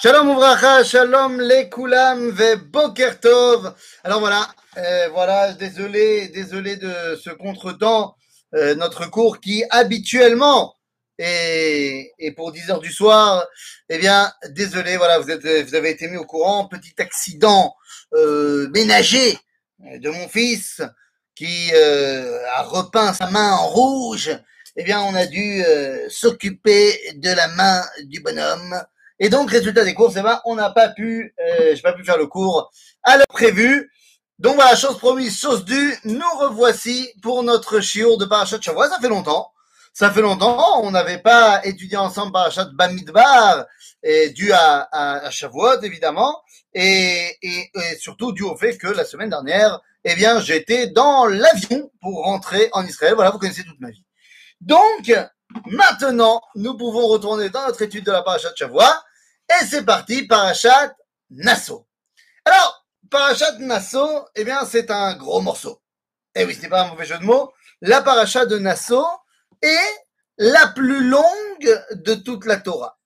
Shalom Ouvracha, Shalom les Koulam ve Boker Tov. Alors voilà, euh, voilà, désolé, désolé de ce contretemps, euh, notre cours qui habituellement est, est pour 10 heures du soir. Eh bien, désolé, voilà, vous, êtes, vous avez été mis au courant, petit accident euh, ménager de mon fils qui euh, a repeint sa main en rouge. Eh bien, on a dû euh, s'occuper de la main du bonhomme. Et donc, résultat des courses, eh ben, on n'a pas pu, euh, j'ai pas pu faire le cours à l'heure prévue. Donc voilà, chose promise, chose due, nous revoici pour notre chiour de Parachat Shavua. Ça fait longtemps. Ça fait longtemps, on n'avait pas étudié ensemble Parachat Bamidbar, et dû à, à, à évidemment, et, et, et surtout dû au fait que la semaine dernière, eh bien, j'étais dans l'avion pour rentrer en Israël. Voilà, vous connaissez toute ma vie. Donc, maintenant, nous pouvons retourner dans notre étude de la Parachat Shavua, et c'est parti, Parachat Nassau. Alors, Parachat Nassau, eh bien, c'est un gros morceau. Eh oui, ce n'est pas un mauvais jeu de mots. La Parachat de Nassau est la plus longue de toute la Torah.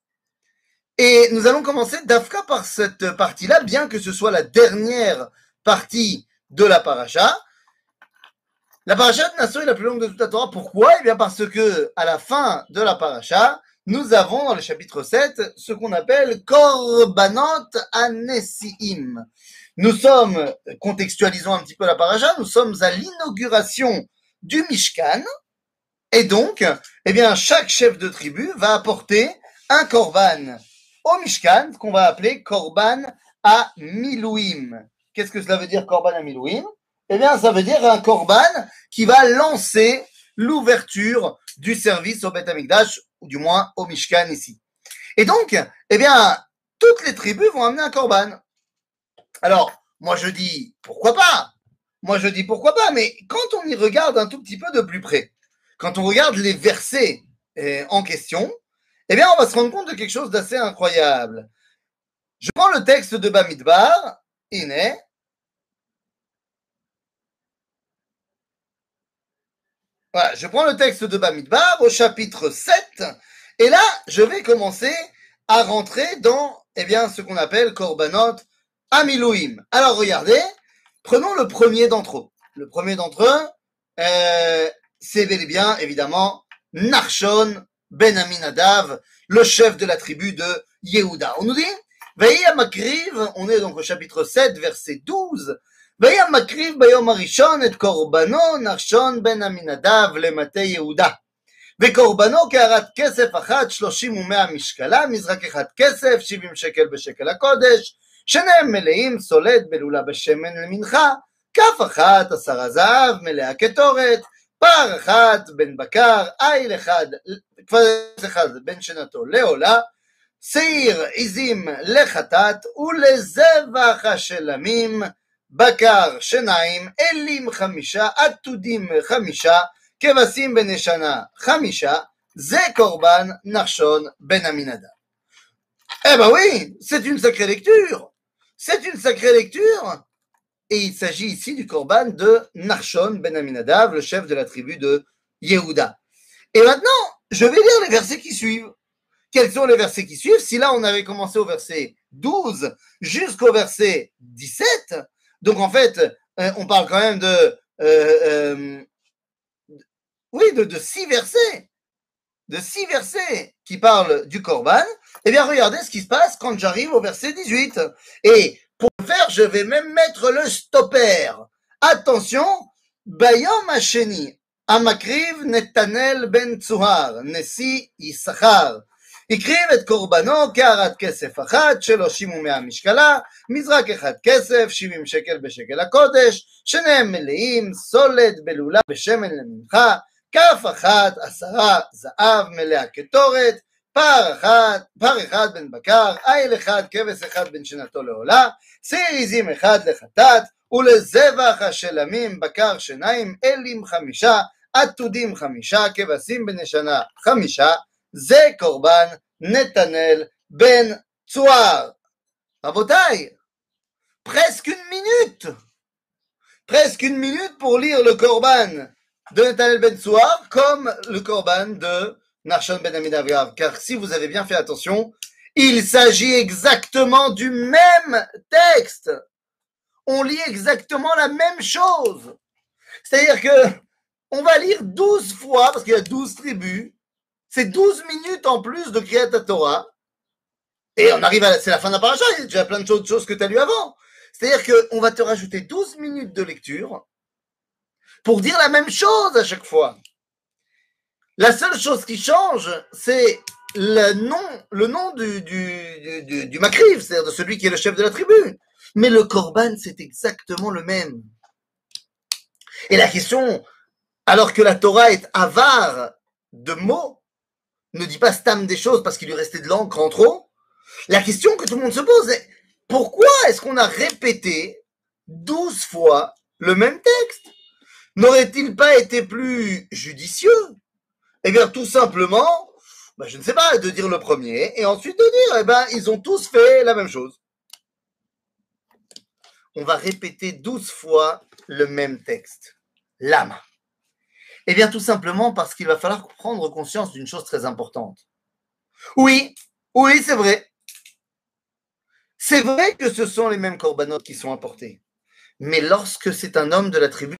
Et nous allons commencer d'Afka par cette partie-là, bien que ce soit la dernière partie de la Paracha. La Paracha de Nassau est la plus longue de toute la Torah. Pourquoi? Eh bien parce que à la fin de la Paracha, nous avons dans le chapitre 7 ce qu'on appelle Korbanot Anesiim. Nous sommes, contextualisons un petit peu la Paracha, nous sommes à l'inauguration du Mishkan. Et donc, eh bien, chaque chef de tribu va apporter un korban au Mishkan, qu'on va appeler korban à Milouim. Qu'est-ce que cela veut dire korban à Milouim Eh bien, ça veut dire un korban qui va lancer l'ouverture du service au Beth ou du moins au Mishkan ici. Et donc, eh bien, toutes les tribus vont amener un korban. Alors, moi je dis, pourquoi pas? Moi je dis, pourquoi pas Mais quand on y regarde un tout petit peu de plus près, quand on regarde les versets eh, en question, eh bien, on va se rendre compte de quelque chose d'assez incroyable. Je prends le texte de Bamidbar, Iné. Voilà, je prends le texte de Bamidbar au chapitre 7, et là, je vais commencer à rentrer dans, eh bien, ce qu'on appelle Korbanot Amilouim. Alors, regardez, prenons le premier d'entre eux. Le premier d'entre eux, euh, c'est bel bien, évidemment, Narshon ben Aminadav, le chef de la tribu de Yehuda. On nous dit, Veillez Makriv, on est donc au chapitre 7, verset 12, Veillez Makriv bayom arishon et korbano Narshon ben Aminadav למטה יהודה. וקורבנו קערת כסף אחת, שלושים ומאה משקלה, מזרק אחד כסף, שבעים שקל בשקל הקודש, שניהם מלאים, סולד בלולה בשמן למנחה, כף אחת, עשרה זהב, מלאה קטורת, פר אחת בן בקר, איל אחד, כבש אחד בן שנתו לעולה, שעיר עזים לחטאת, ולזבח השלמים, בקר שניים, אלים חמישה, עתודים חמישה, כבשים בני שנה חמישה, זה קורבן נחשון בן עמינדב. Eh ben oui, c'est une sacrée lecture. C'est une sacrée lecture. Et il s'agit ici du korban de Narshon ben Aminadav, le chef de la tribu de Yehuda. Et maintenant, je vais lire les versets qui suivent. Quels sont les versets qui suivent Si là, on avait commencé au verset 12 jusqu'au verset 17, donc en fait, euh, on parle quand même de... Euh, euh, oui, de, six versets. De six versets qui parlent du korban. Eh bien, regardez ce qui se passe quand j'arrive au verset 18. Et pour le faire, je vais même mettre le stopper. Attention, Bayom Hasheni, Amakriv Netanel ben Tzuhar, Nesi Yissachar. הקריב את קורבנו קערת כסף אחת, שלושים ומאה משקלה, מזרק אחד כסף, שבעים שקל בשקל הקודש, שניהם מלאים, סולת בלולה בשמן למנחה, כף אחת, עשרה זהב מלאה קטורת, פר אחד, פר אחד בן בקר, איל אחד, כבש אחד בן שנתו לעולה, שעיר עזים אחד לחטאת, ולזבח השלמים בקר שניים, אלים חמישה, עתודים חמישה, כבשים בני שנה חמישה, Ze Korban Netanel Ben Tsoar. Rabotai, presque une minute, presque une minute pour lire le Korban de Netanel Ben Tsoar comme le Korban de Narshon Ben Amid Car si vous avez bien fait attention, il s'agit exactement du même texte. On lit exactement la même chose. C'est-à-dire que on va lire 12 fois, parce qu'il y a 12 tribus, c'est 12 minutes en plus de Kriyat Torah, et on arrive à, c'est la fin d'un paragraphe, il y a plein de choses que tu as lu avant. C'est-à-dire qu'on va te rajouter 12 minutes de lecture pour dire la même chose à chaque fois. La seule chose qui change, c'est le nom, le nom du, du, du, du, c'est-à-dire de celui qui est le chef de la tribu. Mais le korban, c'est exactement le même. Et la question, alors que la Torah est avare de mots, ne dit pas stam des choses parce qu'il lui restait de l'encre en trop. La question que tout le monde se pose est pourquoi est-ce qu'on a répété douze fois le même texte? N'aurait-il pas été plus judicieux? Eh bien, tout simplement, ben, je ne sais pas, de dire le premier et ensuite de dire, eh ben, ils ont tous fait la même chose. On va répéter douze fois le même texte. L'âme. Eh bien, tout simplement parce qu'il va falloir prendre conscience d'une chose très importante. Oui, oui, c'est vrai. C'est vrai que ce sont les mêmes corbanotes qui sont apportés. Mais lorsque c'est un homme de la tribu